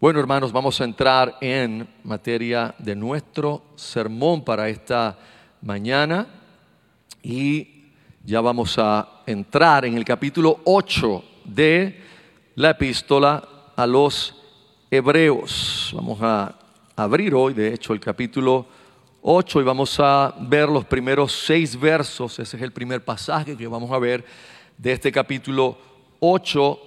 Bueno, hermanos, vamos a entrar en materia de nuestro sermón para esta mañana y ya vamos a entrar en el capítulo 8 de la epístola a los hebreos. Vamos a abrir hoy, de hecho, el capítulo 8 y vamos a ver los primeros seis versos. Ese es el primer pasaje que vamos a ver de este capítulo 8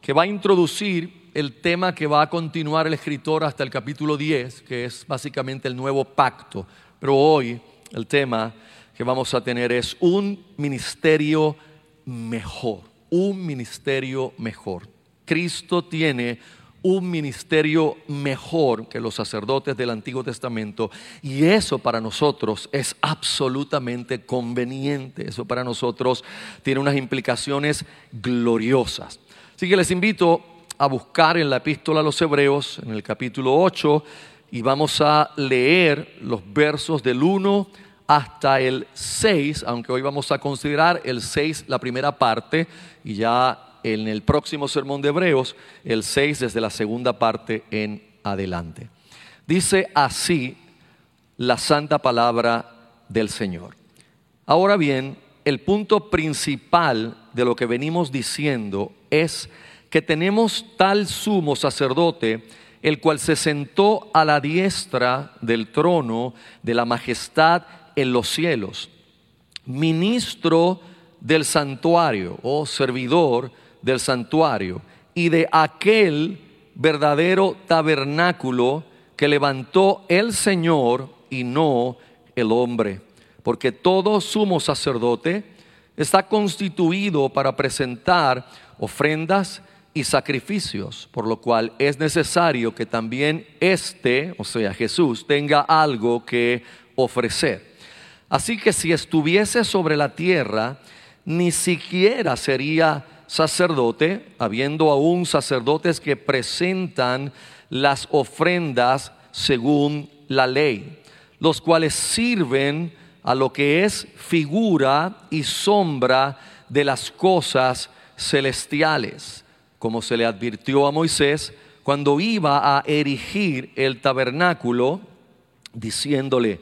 que va a introducir el tema que va a continuar el escritor hasta el capítulo 10, que es básicamente el nuevo pacto. Pero hoy el tema que vamos a tener es un ministerio mejor, un ministerio mejor. Cristo tiene un ministerio mejor que los sacerdotes del Antiguo Testamento y eso para nosotros es absolutamente conveniente, eso para nosotros tiene unas implicaciones gloriosas. Así que les invito a buscar en la epístola a los Hebreos, en el capítulo 8, y vamos a leer los versos del 1 hasta el 6, aunque hoy vamos a considerar el 6 la primera parte y ya en el próximo sermón de Hebreos el 6 desde la segunda parte en adelante. Dice así la santa palabra del Señor. Ahora bien, el punto principal de lo que venimos diciendo es que tenemos tal sumo sacerdote, el cual se sentó a la diestra del trono de la majestad en los cielos, ministro del santuario o servidor del santuario y de aquel verdadero tabernáculo que levantó el Señor y no el hombre. Porque todo sumo sacerdote está constituido para presentar ofrendas y sacrificios, por lo cual es necesario que también éste, o sea, Jesús, tenga algo que ofrecer. Así que si estuviese sobre la tierra, ni siquiera sería sacerdote, habiendo aún sacerdotes que presentan las ofrendas según la ley, los cuales sirven a lo que es figura y sombra de las cosas celestiales como se le advirtió a Moisés cuando iba a erigir el tabernáculo, diciéndole,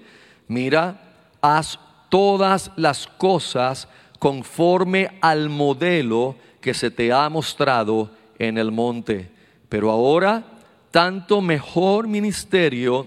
mira, haz todas las cosas conforme al modelo que se te ha mostrado en el monte. Pero ahora, tanto mejor ministerio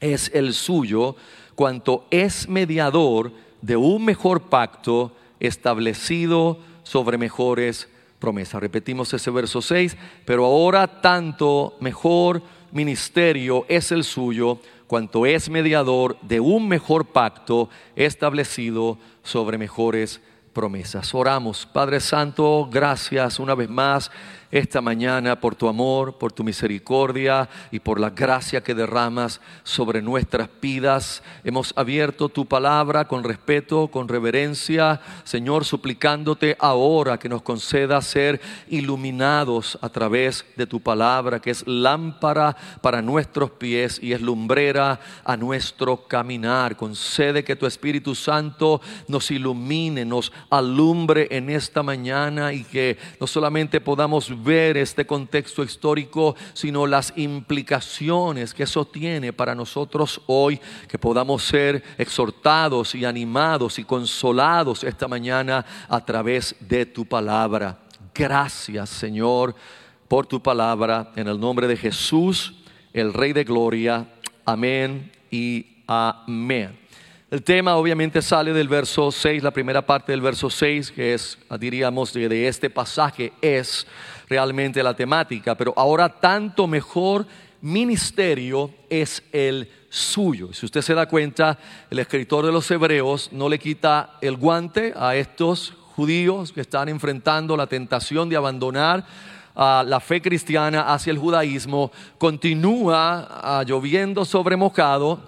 es el suyo, cuanto es mediador de un mejor pacto establecido sobre mejores promesa. Repetimos ese verso 6, pero ahora tanto mejor ministerio es el suyo cuanto es mediador de un mejor pacto establecido sobre mejores promesas. Oramos, Padre Santo, gracias una vez más esta mañana por tu amor, por tu misericordia y por la gracia que derramas sobre nuestras vidas. Hemos abierto tu palabra con respeto, con reverencia, Señor, suplicándote ahora que nos conceda ser iluminados a través de tu palabra, que es lámpara para nuestros pies y es lumbrera a nuestro caminar. Concede que tu Espíritu Santo nos ilumine, nos alumbre en esta mañana y que no solamente podamos ver este contexto histórico, sino las implicaciones que eso tiene para nosotros hoy, que podamos ser exhortados y animados y consolados esta mañana a través de tu palabra. Gracias, Señor, por tu palabra, en el nombre de Jesús, el Rey de Gloria. Amén y amén. El tema obviamente sale del verso 6, la primera parte del verso 6, que es, diríamos, de, este pasaje, es realmente la temática, pero ahora tanto mejor ministerio es el suyo. Si usted se da cuenta, el escritor de los Hebreos no le quita el guante a estos judíos que están enfrentando la tentación de abandonar la fe cristiana hacia el judaísmo, continúa lloviendo sobre mojado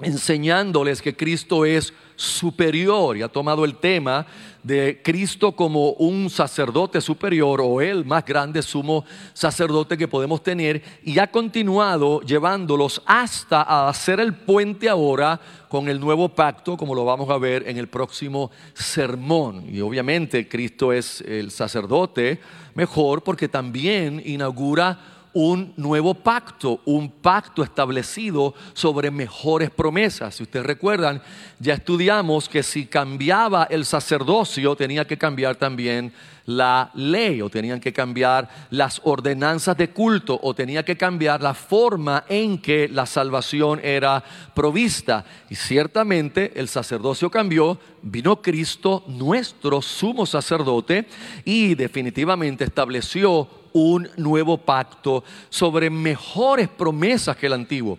enseñándoles que Cristo es superior y ha tomado el tema de Cristo como un sacerdote superior o el más grande sumo sacerdote que podemos tener y ha continuado llevándolos hasta a hacer el puente ahora con el nuevo pacto como lo vamos a ver en el próximo sermón. Y obviamente Cristo es el sacerdote mejor porque también inaugura un nuevo pacto, un pacto establecido sobre mejores promesas. Si ustedes recuerdan, ya estudiamos que si cambiaba el sacerdocio, tenía que cambiar también la ley o tenían que cambiar las ordenanzas de culto o tenía que cambiar la forma en que la salvación era provista. Y ciertamente el sacerdocio cambió, vino Cristo, nuestro sumo sacerdote, y definitivamente estableció un nuevo pacto sobre mejores promesas que el antiguo.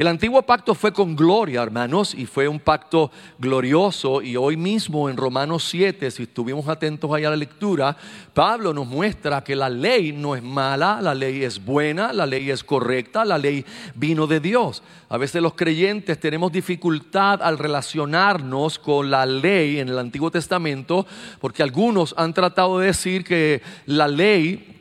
El antiguo pacto fue con gloria, hermanos, y fue un pacto glorioso. Y hoy mismo en Romanos 7, si estuvimos atentos ahí a la lectura, Pablo nos muestra que la ley no es mala, la ley es buena, la ley es correcta, la ley vino de Dios. A veces los creyentes tenemos dificultad al relacionarnos con la ley en el Antiguo Testamento, porque algunos han tratado de decir que la ley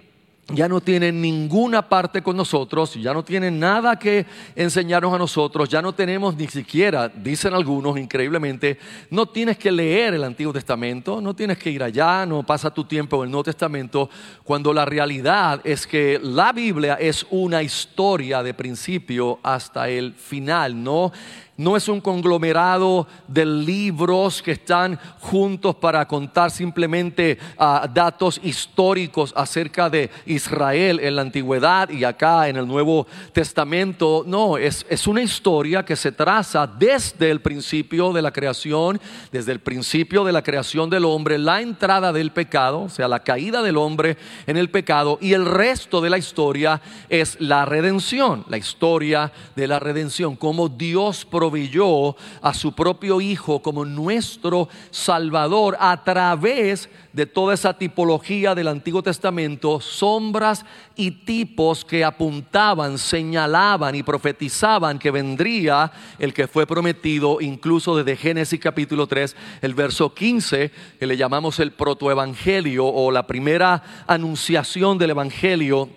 ya no tienen ninguna parte con nosotros, ya no tienen nada que enseñarnos a nosotros, ya no tenemos ni siquiera, dicen algunos increíblemente, no tienes que leer el Antiguo Testamento, no tienes que ir allá, no pasa tu tiempo en el Nuevo Testamento, cuando la realidad es que la Biblia es una historia de principio hasta el final, no no es un conglomerado de libros que están juntos para contar simplemente ah, datos históricos acerca de Israel en la antigüedad y acá en el Nuevo Testamento. No, es, es una historia que se traza desde el principio de la creación, desde el principio de la creación del hombre, la entrada del pecado, o sea, la caída del hombre en el pecado y el resto de la historia es la redención, la historia de la redención, como Dios provee proveyó a su propio Hijo como nuestro Salvador a través de toda esa tipología del Antiguo Testamento, sombras y tipos que apuntaban, señalaban y profetizaban que vendría el que fue prometido, incluso desde Génesis capítulo 3, el verso 15, que le llamamos el protoevangelio o la primera anunciación del Evangelio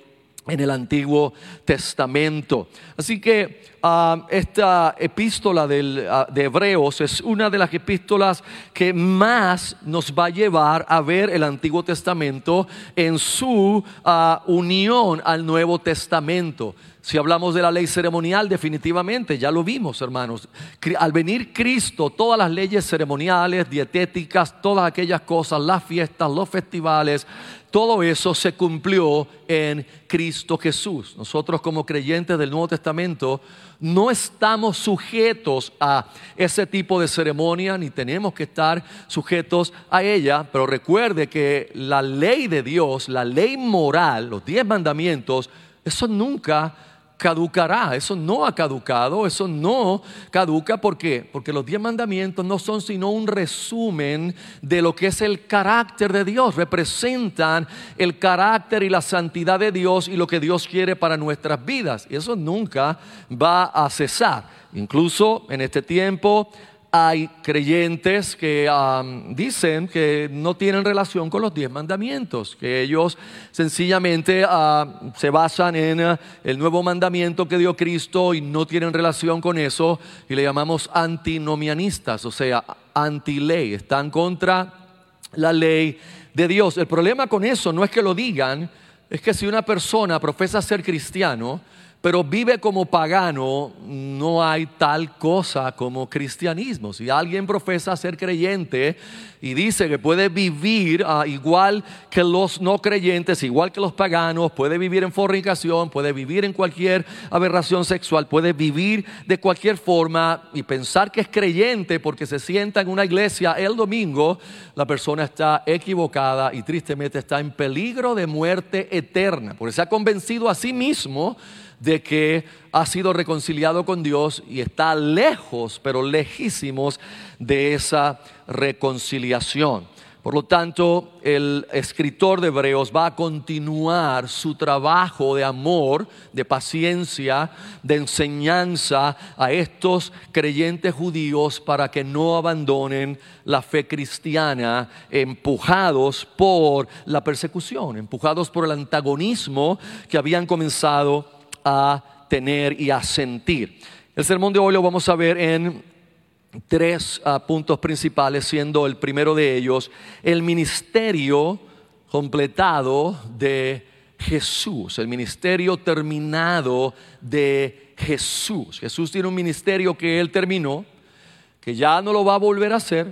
en el Antiguo Testamento. Así que ah, esta epístola ah, de Hebreos es una de las epístolas que más nos va a llevar a ver el Antiguo Testamento en su ah, unión al Nuevo Testamento. Si hablamos de la ley ceremonial, definitivamente, ya lo vimos, hermanos. Al venir Cristo, todas las leyes ceremoniales, dietéticas, todas aquellas cosas, las fiestas, los festivales, todo eso se cumplió en Cristo Jesús. Nosotros como creyentes del Nuevo Testamento no estamos sujetos a ese tipo de ceremonia, ni tenemos que estar sujetos a ella, pero recuerde que la ley de Dios, la ley moral, los diez mandamientos, eso nunca caducará. Eso no ha caducado, eso no caduca. ¿Por qué? Porque los diez mandamientos no son sino un resumen de lo que es el carácter de Dios. Representan el carácter y la santidad de Dios y lo que Dios quiere para nuestras vidas. Y eso nunca va a cesar. Incluso en este tiempo hay creyentes que dicen que no tienen relación con los diez mandamientos, que ellos sencillamente se basan en eh, el nuevo mandamiento que dio Cristo y no tienen relación con eso y le llamamos antinomianistas, o sea, anti-ley, están contra la ley de Dios. El problema con eso no es que lo digan, es que si una persona profesa ser cristiano, pero vive como pagano, no hay tal cosa como cristianismo. Si alguien profesa ser creyente y dice que puede vivir ah, igual que los no creyentes, igual que los paganos, puede vivir en fornicación, puede vivir en cualquier aberración sexual, puede vivir de cualquier forma y pensar que es creyente porque se sienta en una iglesia el domingo, la persona está equivocada y tristemente está en peligro de muerte eterna, porque se ha convencido a sí mismo de que ha sido reconciliado con Dios y está lejos, pero lejísimos de esa reconciliación. Por lo tanto, el escritor de Hebreos va a continuar su trabajo de amor, de paciencia, de enseñanza a estos creyentes judíos para que no abandonen la fe cristiana, empujados por la persecución, empujados por el antagonismo que habían comenzado a tener y a sentir. El sermón de hoy lo vamos a ver en tres ah, puntos principales, siendo el primero de ellos el ministerio completado de Jesús, el ministerio terminado de Jesús. Jesús tiene un ministerio que él terminó, que ya no lo va a volver a hacer,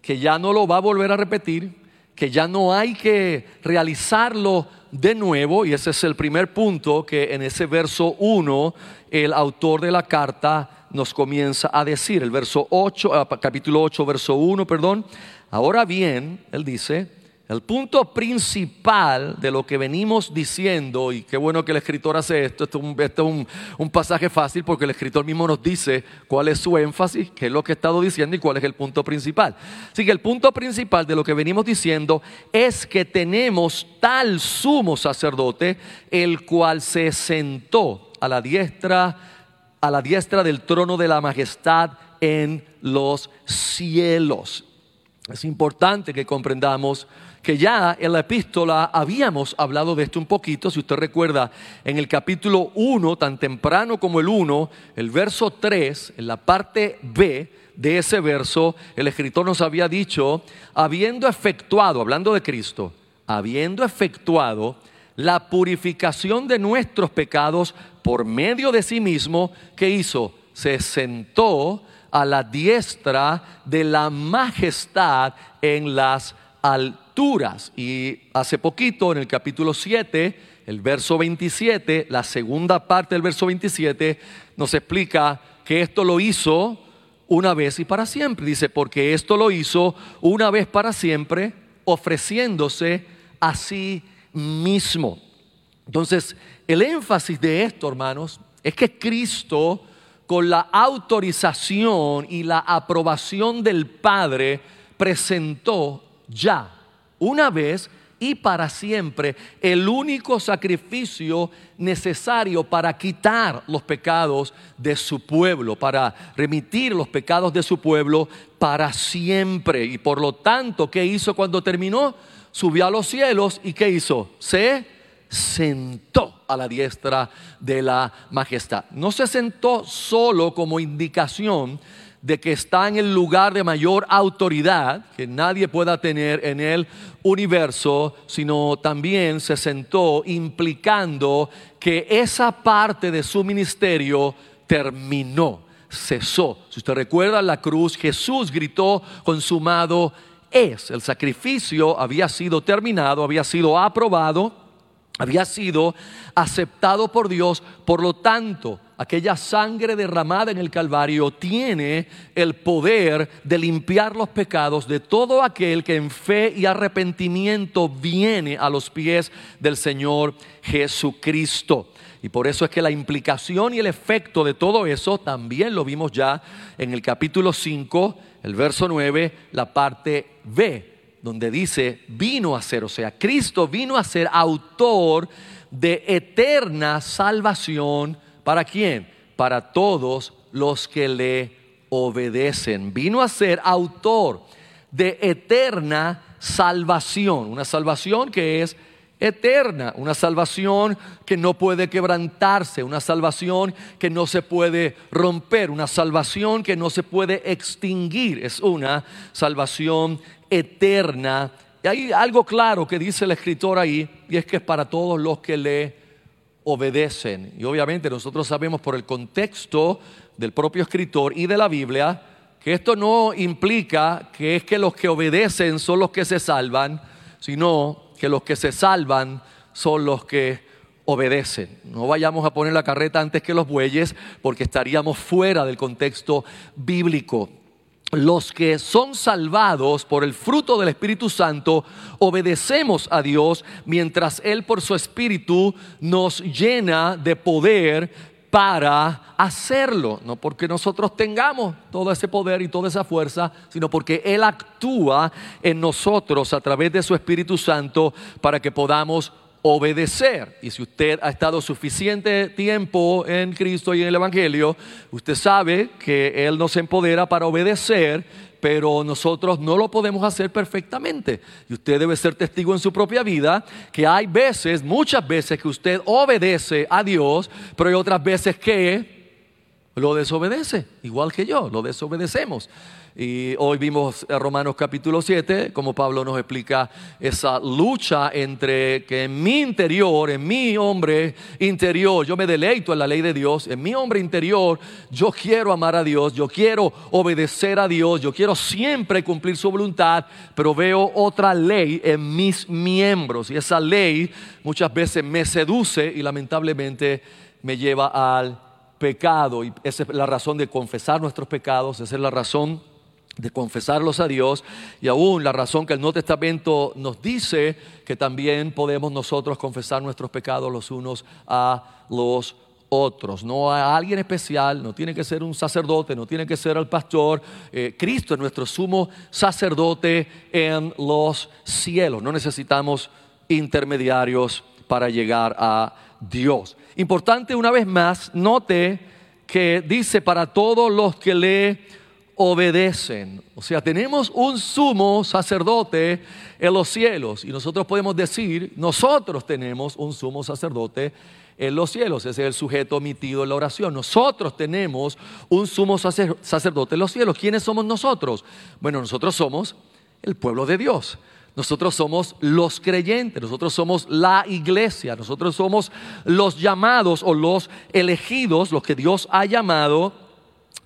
que ya no lo va a volver a repetir, que ya no hay que realizarlo de nuevo, y ese es el primer punto que en ese verso 1 el autor de la carta nos comienza a decir, el verso 8, ah, capítulo 8, verso 1, perdón. Ahora bien, él dice, el punto principal de lo que venimos diciendo, y qué bueno que el escritor hace esto, esto es, un, un, pasaje fácil porque el escritor mismo nos dice cuál es su énfasis, qué es lo que he estado diciendo y cuál es el punto principal. Así que el punto principal de lo que venimos diciendo es que tenemos tal sumo sacerdote, el cual se sentó a la diestra, a la diestra del trono de la majestad en los cielos. Es importante que comprendamos que ya en la epístola habíamos hablado de esto un poquito, si usted recuerda, en el capítulo 1, tan temprano como el 1, el verso 3, en la parte B de ese verso, el escritor nos había dicho, habiendo efectuado, hablando de Cristo, habiendo efectuado la purificación de nuestros pecados por medio de sí mismo, ¿qué hizo? Se sentó a la diestra de la majestad en las alturas. Y hace poquito, en el capítulo 7, el verso 27, la segunda parte del verso 27, nos explica que esto lo hizo una vez y para siempre. Dice, porque esto lo hizo una vez para siempre, ofreciéndose a sí mismo. Entonces, el énfasis de esto, hermanos, es que Cristo, con la autorización y la aprobación del Padre, presentó ya, una vez y para siempre, el único sacrificio necesario para quitar los pecados de su pueblo, para remitir los pecados de su pueblo para siempre. Y por lo tanto, ¿qué hizo cuando terminó? Subió a los cielos y ¿qué hizo? Se sentó a la diestra de la majestad. No se sentó solo como indicación de que está en el lugar de mayor autoridad que nadie pueda tener en el universo, sino también se sentó implicando que esa parte de su ministerio terminó, cesó. Si usted recuerda la cruz, Jesús gritó, consumado es. El sacrificio había sido terminado, había sido aprobado había sido aceptado por Dios, por lo tanto, aquella sangre derramada en el Calvario tiene el poder de limpiar los pecados de todo aquel que en fe y arrepentimiento viene a los pies del Señor Jesucristo. Y por eso es que la implicación y el efecto de todo eso también lo vimos ya en el capítulo 5, el verso 9, la parte B donde dice vino a ser, o sea, Cristo vino a ser autor de eterna salvación. ¿Para quién? Para todos los que le obedecen. Vino a ser autor de eterna salvación, una salvación que es eterna, una salvación que no puede quebrantarse, una salvación que no se puede romper, una salvación que no se puede extinguir, es una salvación eterna. Y hay algo claro que dice el escritor ahí, y es que es para todos los que le obedecen. Y obviamente nosotros sabemos por el contexto del propio escritor y de la Biblia, que esto no implica que es que los que obedecen son los que se salvan, sino que los que se salvan son los que obedecen. No vayamos a poner la carreta antes que los bueyes porque estaríamos fuera del contexto bíblico. Los que son salvados por el fruto del Espíritu Santo obedecemos a Dios mientras Él por su Espíritu nos llena de poder para hacerlo, no porque nosotros tengamos todo ese poder y toda esa fuerza, sino porque Él actúa en nosotros a través de su Espíritu Santo para que podamos obedecer. Y si usted ha estado suficiente tiempo en Cristo y en el Evangelio, usted sabe que Él nos empodera para obedecer pero nosotros no lo podemos hacer perfectamente. Y usted debe ser testigo en su propia vida que hay veces, muchas veces que usted obedece a Dios, pero hay otras veces que lo desobedece, igual que yo, lo desobedecemos. Y hoy vimos Romanos capítulo 7, como Pablo nos explica esa lucha entre que en mi interior, en mi hombre interior, yo me deleito en la ley de Dios, en mi hombre interior yo quiero amar a Dios, yo quiero obedecer a Dios, yo quiero siempre cumplir su voluntad, pero veo otra ley en mis miembros. Y esa ley muchas veces me seduce y lamentablemente me lleva al pecado. Y esa es la razón de confesar nuestros pecados, esa es la razón de confesarlos a Dios y aún la razón que el Nuevo Testamento nos dice que también podemos nosotros confesar nuestros pecados los unos a los otros, no a alguien especial, no tiene que ser un sacerdote, no tiene que ser el pastor. Eh, Cristo es nuestro sumo sacerdote en los cielos. No necesitamos intermediarios para llegar a Dios. Importante una vez más, note que dice para todos los que le obedecen. O sea, tenemos un sumo sacerdote en los cielos y nosotros podemos decir, nosotros tenemos un sumo sacerdote en los cielos. Ese es el sujeto omitido en la oración. Nosotros tenemos un sumo sacerdote en los cielos. ¿Quiénes somos nosotros? Bueno, nosotros somos el pueblo de Dios. Nosotros somos los creyentes, nosotros somos la iglesia, nosotros somos los llamados o los elegidos, los que Dios ha llamado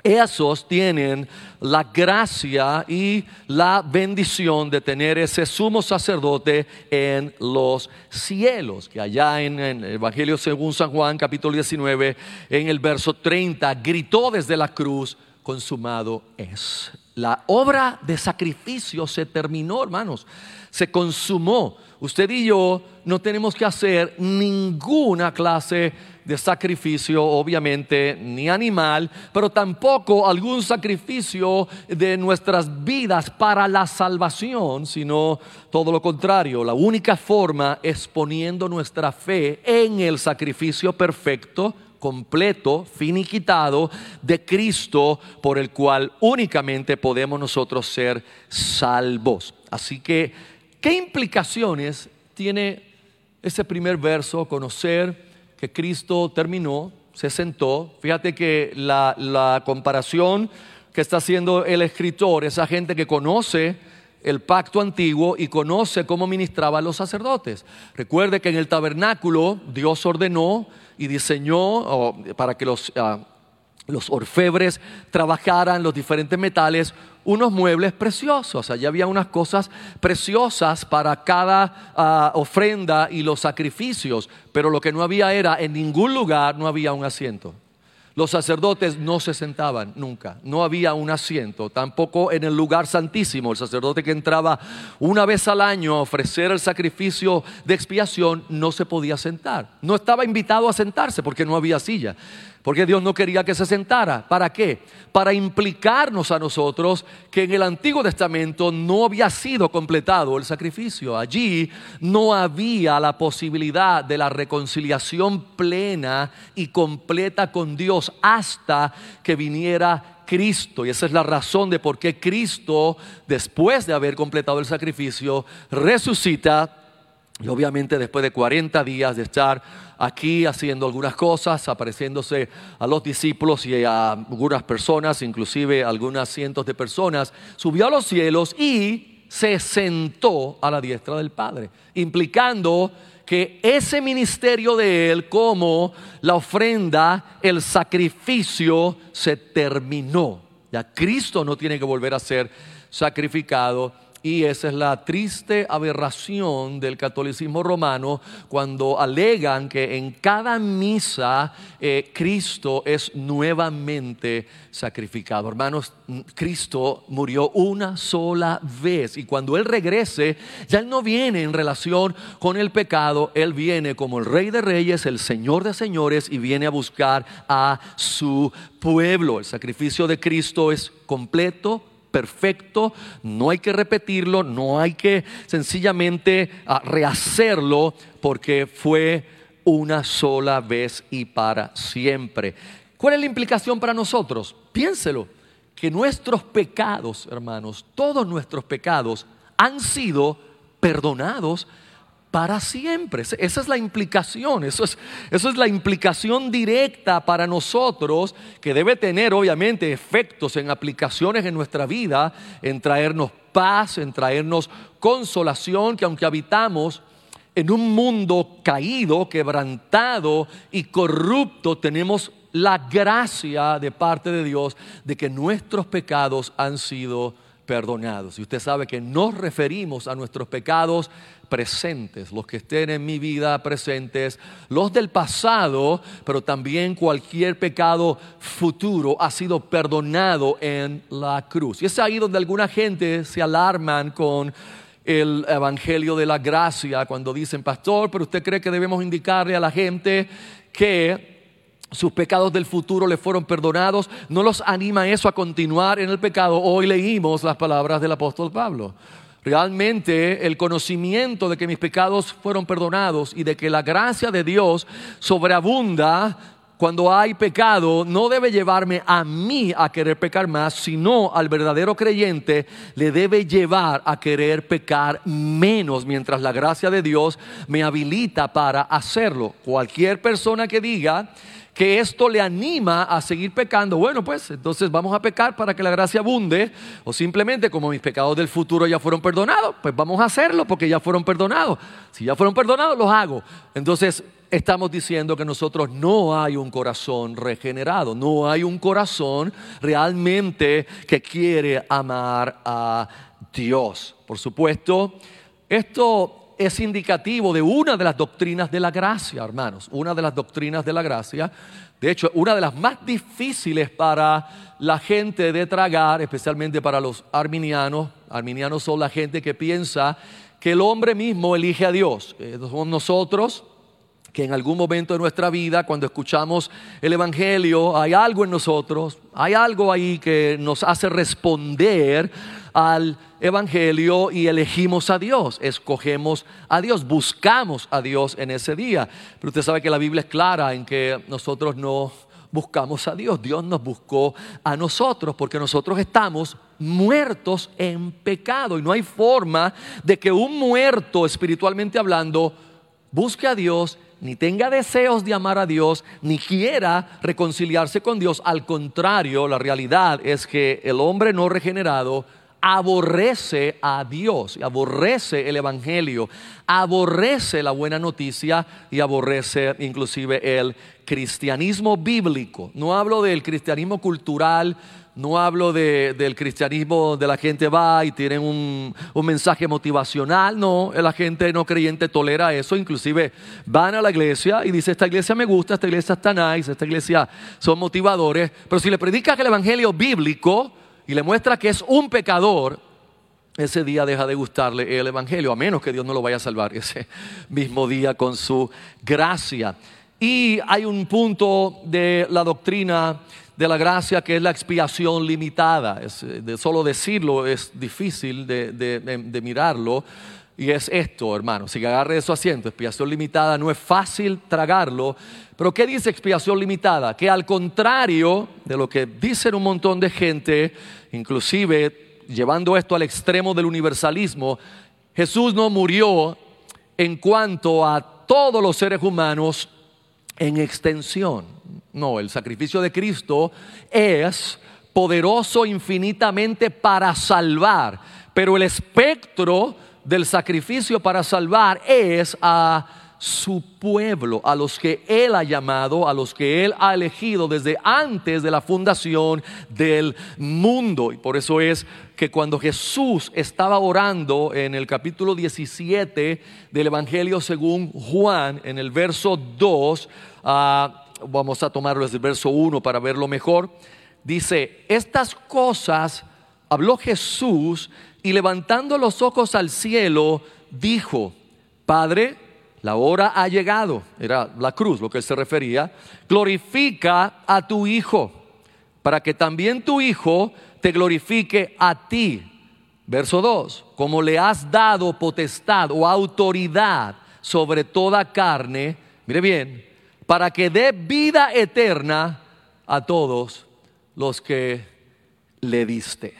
esos tienen la gracia y la bendición de tener ese sumo sacerdote en los cielos, que allá en, el Evangelio según San Juan capítulo 19, en el verso 30, gritó desde la cruz, consumado es. La obra de sacrificio se terminó, hermanos, se consumó. Usted y yo no tenemos que hacer ninguna clase de sacrificio, obviamente, ni animal, pero tampoco algún sacrificio de nuestras vidas para la salvación, sino todo lo contrario. La única forma es poniendo nuestra fe en el sacrificio perfecto completo, finiquitado de Cristo, por el cual únicamente podemos nosotros ser salvos. Así que, ¿qué implicaciones tiene ese primer verso? Conocer que Cristo terminó, se sentó. Fíjate que la, comparación que está haciendo el escritor, esa gente que conoce el pacto antiguo y conoce cómo ministraban los sacerdotes. Recuerde que en el tabernáculo Dios ordenó y diseñó para que los, ah, los orfebres trabajaran los diferentes metales unos muebles preciosos. Allá había unas cosas preciosas para cada ah, ofrenda y los sacrificios, pero lo que no había era, en ningún lugar no había un asiento. Los sacerdotes no se sentaban nunca, no había un asiento, tampoco en el lugar santísimo. El sacerdote que entraba una vez al año a ofrecer el sacrificio de expiación no se podía sentar. No estaba invitado a sentarse porque no había silla. Porque Dios no quería que se sentara. ¿Para qué? Para implicarnos a nosotros que en el Antiguo Testamento no había sido completado el sacrificio. Allí no había la posibilidad de la reconciliación plena y completa con Dios hasta que viniera Cristo. Y esa es la razón de por qué Cristo, después de haber completado el sacrificio, resucita. Y obviamente después de 40 días de estar aquí haciendo algunas cosas, apareciéndose a los discípulos y a algunas personas, inclusive algunas cientos de personas, subió a los cielos y se sentó a la diestra del Padre, implicando que ese ministerio de Él como la ofrenda, el sacrificio, se terminó. Ya Cristo no tiene que volver a ser sacrificado y esa es la triste aberración del catolicismo romano cuando alegan que en cada misa eh, Cristo es nuevamente sacrificado. Hermanos, Cristo murió una sola vez y cuando Él regrese, ya Él no viene en relación con el pecado, Él viene como el Rey de Reyes, el Señor de Señores y viene a buscar a su pueblo. El sacrificio de Cristo es completo, perfecto, no hay que repetirlo, no hay que sencillamente ah, rehacerlo porque fue una sola vez y para siempre. ¿Cuál es la implicación para nosotros? Piénselo, que nuestros pecados, hermanos, todos nuestros pecados han sido perdonados para siempre. Esa es la implicación, eso es, eso es la implicación directa para nosotros que debe tener obviamente efectos en aplicaciones en nuestra vida, en traernos paz, en traernos consolación, que aunque habitamos en un mundo caído, quebrantado y corrupto, tenemos la gracia de parte de Dios de que nuestros pecados han sido perdonados. Y usted sabe que nos referimos a nuestros pecados presentes, los que estén en mi vida presentes, los del pasado, pero también cualquier pecado futuro ha sido perdonado en la cruz. Y es ahí donde alguna gente se alarman con el Evangelio de la Gracia cuando dicen, pastor, pero usted cree que debemos indicarle a la gente que sus pecados del futuro le fueron perdonados, no los anima eso a continuar en el pecado. Hoy leímos las palabras del apóstol Pablo. Realmente el conocimiento de que mis pecados fueron perdonados y de que la gracia de Dios sobreabunda cuando hay pecado no debe llevarme a mí a querer pecar más, sino al verdadero creyente le debe llevar a querer pecar menos mientras la gracia de Dios me habilita para hacerlo. Cualquier persona que diga que esto le anima a seguir pecando, bueno, pues entonces vamos a pecar para que la gracia abunde, o simplemente como mis pecados del futuro ya fueron perdonados, pues vamos a hacerlo porque ya fueron perdonados. Si ya fueron perdonados, los hago. Entonces estamos diciendo que nosotros no hay un corazón regenerado, no hay un corazón realmente que quiere amar a Dios. Por supuesto, esto es indicativo de una de las doctrinas de la gracia, hermanos, una de las doctrinas de la gracia. De hecho, una de las más difíciles para la gente de tragar, especialmente para los arminianos. Arminianos son la gente que piensa que el hombre mismo elige a Dios. Eh, somos nosotros que en algún momento de nuestra vida, cuando escuchamos el Evangelio, hay algo en nosotros, hay algo ahí que nos hace responder al Evangelio y elegimos a Dios, escogemos a Dios, buscamos a Dios en ese día. Pero usted sabe que la Biblia es clara en que nosotros no buscamos a Dios, Dios nos buscó a nosotros porque nosotros estamos muertos en pecado y no hay forma de que un muerto espiritualmente hablando busque a Dios ni tenga deseos de amar a Dios, ni quiera reconciliarse con Dios. Al contrario, la realidad es que el hombre no regenerado aborrece a Dios, aborrece el Evangelio, aborrece la buena noticia y aborrece inclusive el cristianismo bíblico. No hablo del cristianismo cultural, no hablo del cristianismo de la gente va y tienen un, un, mensaje motivacional, no, la gente no creyente tolera eso, inclusive van a la iglesia y dice, esta iglesia me gusta, esta iglesia está nice, esta iglesia son motivadores, pero si le predicas el evangelio bíblico, y le muestra que es un pecador, ese día deja de gustarle el Evangelio, a menos que Dios no lo vaya a salvar ese mismo día con su gracia. Y hay un punto de la doctrina de la gracia que es la expiación limitada. de solo decirlo es difícil de, de mirarlo. Y es esto, hermano, si agarre su asiento, expiación limitada, no es fácil tragarlo, pero ¿qué dice expiación limitada? Que al contrario de lo que dicen un montón de gente, inclusive llevando esto al extremo del universalismo, Jesús no murió en cuanto a todos los seres humanos en extensión. No, el sacrificio de Cristo es poderoso infinitamente para salvar, pero el espectro del sacrificio para salvar es a su pueblo, a los que Él ha llamado, a los que Él ha elegido desde antes de la fundación del mundo. Y por eso es que cuando Jesús estaba orando en el capítulo 17 del Evangelio según Juan, en el verso 2, ah, vamos a tomarlo desde el verso 1 para verlo mejor, dice, estas cosas habló Jesús y levantando los ojos al cielo, dijo, Padre, la hora ha llegado, era la cruz lo que se refería, glorifica a tu Hijo, para que también tu Hijo te glorifique a ti. Verso 2, como le has dado potestad o autoridad sobre toda carne, mire bien, para que dé vida eterna a todos los que le diste.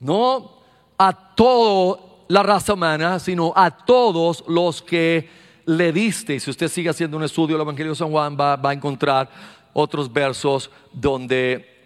No a todo la raza humana, sino a todos los que le diste. Si usted sigue haciendo un estudio del Evangelio de San Juan, va, va a encontrar otros versos donde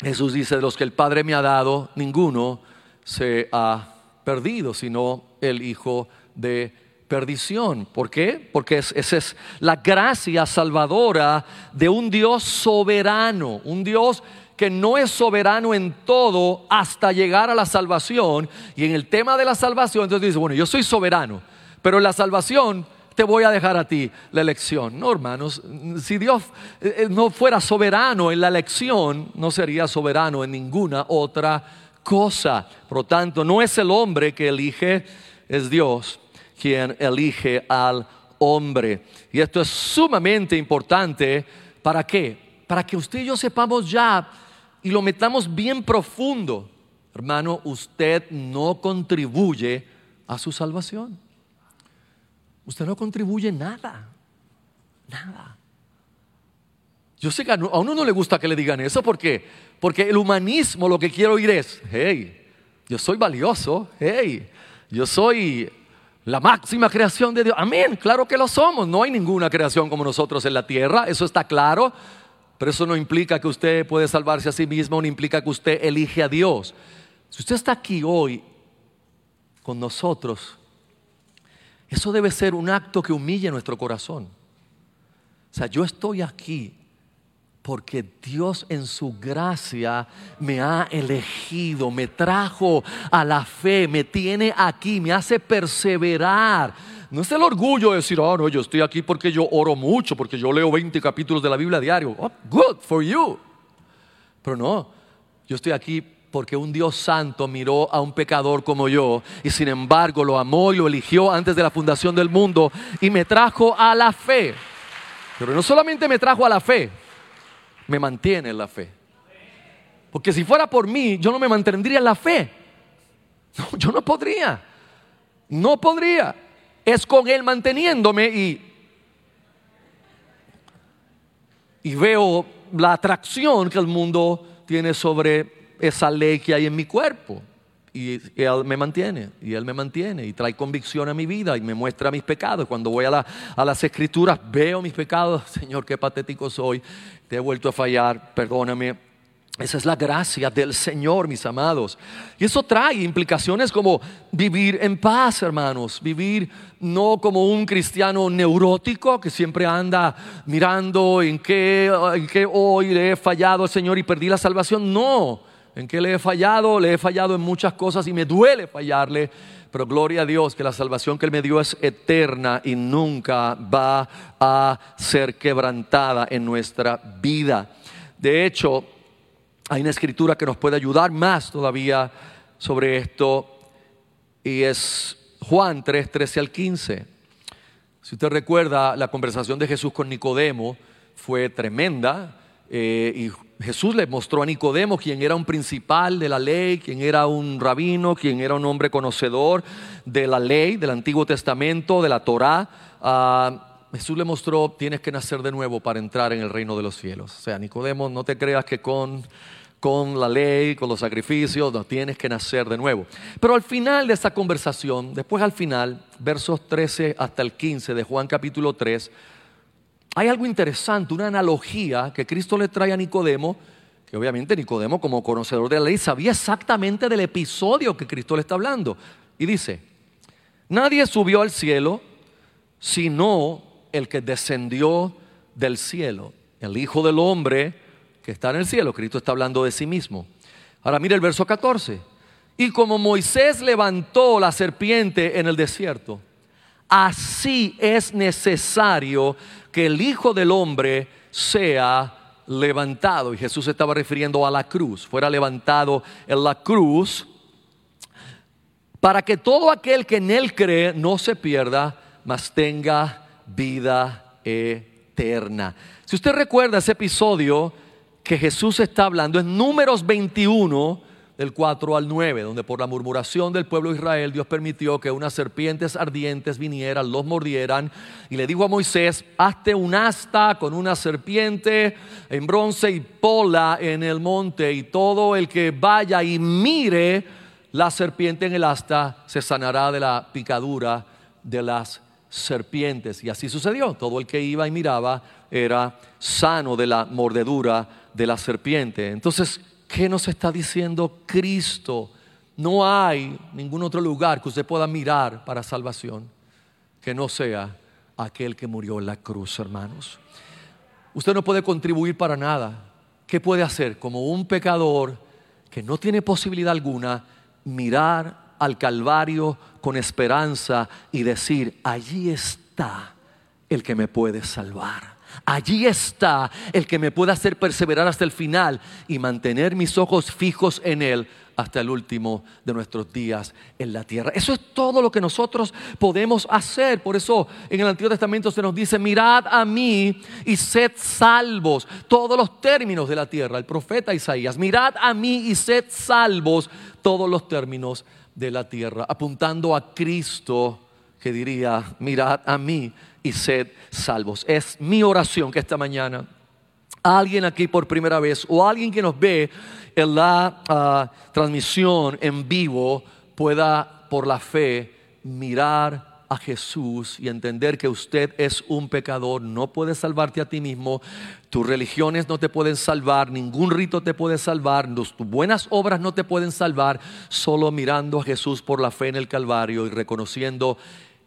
Jesús dice, de los que el Padre me ha dado, ninguno se ha perdido, sino el Hijo de perdición. ¿Por qué? Porque esa es la gracia salvadora de un Dios soberano, un Dios que no es soberano en todo hasta llegar a la salvación. Y en el tema de la salvación, entonces dice, bueno, yo soy soberano, pero la salvación te voy a dejar a ti la elección. No, hermanos, si Dios eh, eh, no fuera soberano en la elección, no sería soberano en ninguna otra cosa. Por lo tanto, no es el hombre que elige, es Dios quien elige al hombre. Y esto es sumamente importante. ¿Para qué? Para que usted y yo sepamos ya y lo metamos bien profundo. Hermano, usted no contribuye a su salvación. Usted no contribuye nada. Nada. Yo sé que a uno no le gusta que le digan eso. ¿Por qué? Porque el humanismo lo que quiere oír es, hey, yo soy valioso, hey, yo soy la máxima creación de Dios. Amén, claro que lo somos. No hay ninguna creación como nosotros en la tierra, eso está claro. Pero eso no implica que usted puede salvarse a sí mismo, no implica que usted elige a Dios. Si usted está aquí hoy con nosotros, eso debe ser un acto que humille nuestro corazón. O sea, yo estoy aquí porque Dios en su gracia me ha elegido, me trajo a la fe, me tiene aquí, me hace perseverar. No es el orgullo de decir, oh no, yo estoy aquí porque yo oro mucho, porque yo leo 20 capítulos de la Biblia diario. Oh, good for you. Pero no, yo estoy aquí porque un Dios santo miró a un pecador como yo y sin embargo lo amó y lo eligió antes de la fundación del mundo y me trajo a la fe. Pero no solamente me trajo a la fe, me mantiene en la fe. Porque si fuera por mí, yo no me mantendría en la fe. yo no podría. No podría. Es con Él manteniéndome y, y veo la atracción que el mundo tiene sobre esa ley que hay en mi cuerpo. Y Él me mantiene, y Él me mantiene, y trae convicción a mi vida, y me muestra mis pecados. Cuando voy a, a las escrituras, veo mis pecados. Señor, qué patético soy te he vuelto a fallar, perdóname. Esa es la gracia del Señor, mis amados. Y eso trae implicaciones como vivir en paz, hermanos. Vivir no como un cristiano neurótico que siempre anda mirando en qué, en qué hoy le he fallado al Señor y perdí la salvación. No, en qué le he fallado, le he fallado en muchas cosas y me duele fallarle. Pero gloria a Dios que la salvación que Él me dio es eterna y nunca va a ser quebrantada en nuestra vida. De hecho, hay una escritura que nos puede ayudar más todavía sobre esto y es Juan 3, 13 al 15. Si usted recuerda, la conversación de Jesús con Nicodemo fue tremenda eh, Jesús le mostró a Nicodemo, quien era un principal de la ley, quien era un rabino, quien era un hombre conocedor de la ley, del Antiguo Testamento, de la Torá. Ah, Jesús le mostró, tienes que nacer de nuevo para entrar en el reino de los cielos. O sea, Nicodemo, no te creas que con, con la ley, con los sacrificios, no tienes que nacer de nuevo. Pero al final de esta conversación, después al final, versos 13 hasta el 15 de Juan capítulo 3, hay algo interesante, una analogía que Cristo le trae a Nicodemo, que obviamente Nicodemo como conocedor de la ley sabía exactamente del episodio que Cristo le está hablando. Y dice, nadie subió al cielo sino el que descendió del cielo, el Hijo del Hombre que está en el cielo. Cristo está hablando de sí mismo. Ahora mire el verso 14. Y como Moisés levantó la serpiente en el desierto, así es necesario que el Hijo del Hombre sea levantado. Y Jesús estaba refiriendo a la cruz, fuera levantado en la cruz, para que todo aquel que en Él cree no se pierda, mas tenga vida eterna. Si usted recuerda ese episodio que Jesús está hablando, en números 21, del 4 al 9, donde por la murmuración del pueblo de Israel Dios permitió que unas serpientes ardientes vinieran, los mordieran, y le dijo a Moisés, hazte un asta con una serpiente en bronce y pola en el monte, y todo el que vaya y mire la serpiente en el asta se sanará de la picadura de las serpientes. Y así sucedió. Todo el que iba y miraba era sano de la mordedura de la serpiente. Entonces, ¿qué nos está diciendo Cristo? No hay ningún otro lugar que usted pueda mirar para salvación que no sea aquel que murió en la cruz, hermanos. Usted no puede contribuir para nada. ¿Qué puede hacer como un pecador que no tiene posibilidad alguna mirar al Calvario con esperanza y decir, allí está el que me puede salvar? Allí está el que me puede hacer perseverar hasta el final y mantener mis ojos fijos en Él hasta el último de nuestros días en la tierra. Eso es todo lo que nosotros podemos hacer. Por eso en el Antiguo Testamento se nos dice, mirad a mí y sed salvos. Todos los términos de la tierra, el profeta Isaías, mirad a mí y sed salvos. Todos los términos de la tierra, apuntando a Cristo que diría, mirad a mí y sed salvos. Es mi oración que esta mañana alguien aquí por primera vez o alguien que nos ve en la ah, transmisión en vivo pueda por la fe mirar a Jesús y entender que usted es un pecador, no puedes salvarte a ti mismo, tus religiones no te pueden salvar, ningún rito te puede salvar, tus buenas obras no te pueden salvar, solo mirando a Jesús por la fe en el Calvario y reconociendo,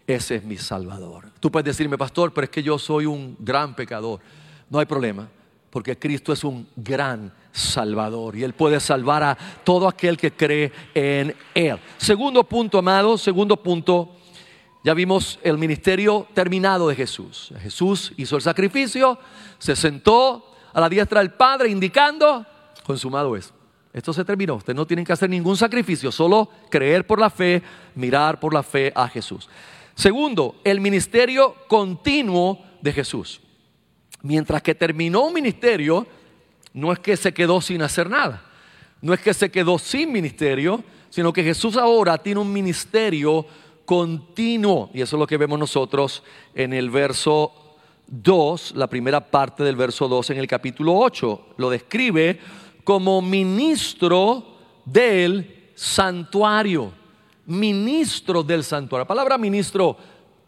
ese es mi Salvador. Tú puedes decirme, pastor, pero es que yo soy un gran pecador. No hay problema porque Cristo es un gran Salvador y Él puede salvar a todo aquel que cree en Él. Segundo punto, amado, segundo punto, ya vimos el ministerio terminado de Jesús. Jesús hizo el sacrificio, se sentó a la diestra del Padre indicando, consumado es. Esto se terminó, ustedes no tienen que hacer ningún sacrificio, solo creer por la fe, mirar por la fe a Jesús. Segundo, el ministerio continuo de Jesús mientras que terminó un ministerio, no es que se quedó sin hacer nada, no es que se quedó sin ministerio, sino que Jesús ahora tiene un ministerio continuo. Y eso es lo que vemos nosotros en el verso 2, la primera parte del verso 2 en el capítulo 8. Lo describe como ministro del santuario. Ministro del santuario. La palabra ministro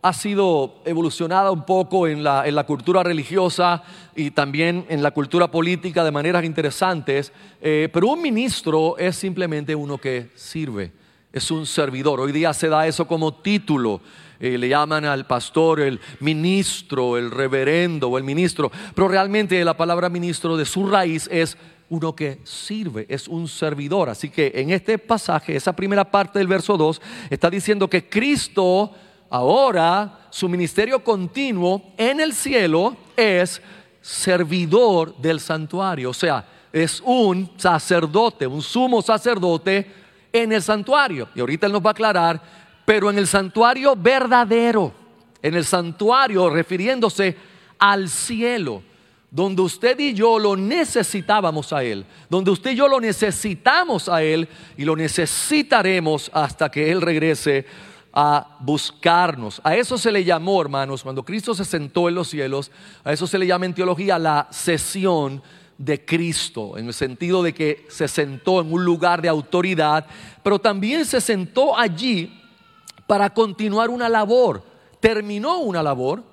ha sido evolucionada un poco en la, en la, cultura religiosa y también en la cultura política de maneras interesantes, eh, pero un ministro es simplemente uno que sirve, es un servidor. Hoy día se da eso como título. Eh, le llaman al pastor el ministro, el reverendo o el ministro, pero realmente la palabra ministro de su raíz es uno que sirve, es un servidor. Así que en este pasaje, esa primera parte del verso 2, está diciendo que Cristo Ahora su ministerio continuo en el cielo es servidor del santuario, o sea, es un sacerdote, un sumo sacerdote en el santuario. Y ahorita él nos va a aclarar, pero en el santuario verdadero, en el santuario refiriéndose al cielo, donde usted y yo lo necesitábamos a Él, donde usted y yo lo necesitamos a Él y lo necesitaremos hasta que Él regrese a buscarnos. A eso se le llamó, hermanos, cuando Cristo se sentó en los cielos, a eso se le llama en teología la sesión de Cristo, en el sentido de que se sentó en un lugar de autoridad, pero también se sentó allí para continuar una labor. Terminó una labor,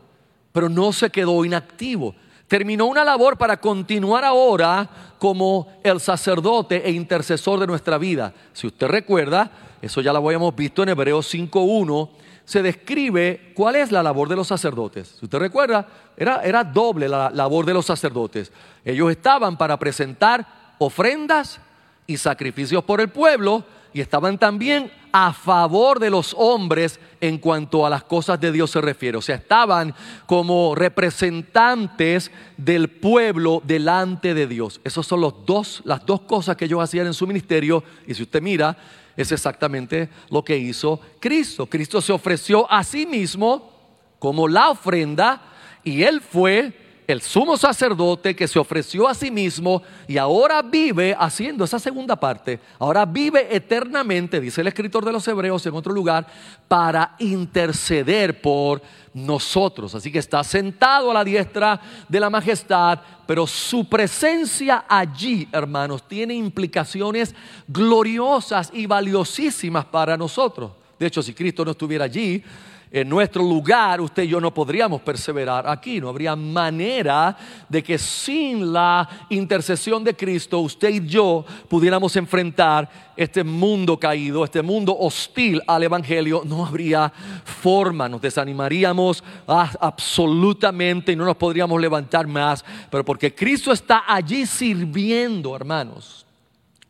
pero no se quedó inactivo. Terminó una labor para continuar ahora como el sacerdote e intercesor de nuestra vida. Si usted recuerda, eso ya lo habíamos visto en Hebreos 5.1, se describe cuál es la labor de los sacerdotes. Si usted recuerda, era, era doble la labor de los sacerdotes. Ellos estaban para presentar ofrendas y sacrificios por el pueblo y estaban también a favor de los hombres en cuanto a las cosas de Dios se refiere. O sea, estaban como representantes del pueblo delante de Dios. Esas son los dos, las dos cosas que ellos hacían en su ministerio. Y si usted mira, es exactamente lo que hizo Cristo. Cristo se ofreció a sí mismo como la ofrenda y Él fue el sumo sacerdote que se ofreció a sí mismo y ahora vive haciendo esa segunda parte, ahora vive eternamente, dice el escritor de los Hebreos en otro lugar, para interceder por nosotros. Así que está sentado a la diestra de la majestad, pero su presencia allí, hermanos, tiene implicaciones gloriosas y valiosísimas para nosotros. De hecho, si Cristo no estuviera allí, en nuestro lugar, usted y yo no podríamos perseverar aquí. No habría manera de que sin la intercesión de Cristo, usted y yo pudiéramos enfrentar este mundo caído, este mundo hostil al Evangelio. No habría forma, nos desanimaríamos absolutamente y no nos podríamos levantar más. Pero porque Cristo está allí sirviendo, hermanos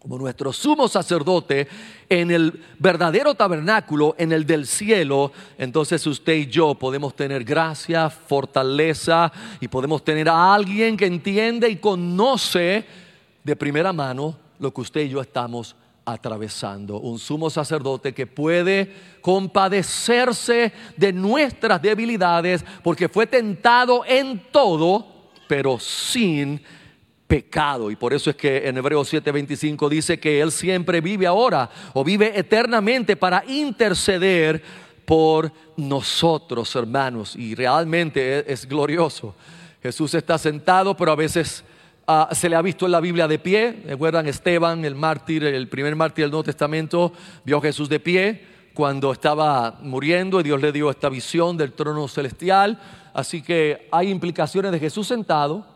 como nuestro sumo sacerdote en el verdadero tabernáculo, en el del cielo, entonces usted y yo podemos tener gracia, fortaleza y podemos tener a alguien que entiende y conoce de primera mano lo que usted y yo estamos atravesando. Un sumo sacerdote que puede compadecerse de nuestras debilidades porque fue tentado en todo, pero sin pecado. Y por eso es que en Hebreos 7:25 dice que Él siempre vive ahora o vive eternamente para interceder por nosotros, hermanos. Y realmente es, glorioso. Jesús está sentado, pero a veces ah, se le ha visto en la Biblia de pie. Recuerdan Esteban, el mártir, el primer mártir del Nuevo Testamento, vio a Jesús de pie cuando estaba muriendo y Dios le dio esta visión del trono celestial. Así que hay implicaciones de Jesús sentado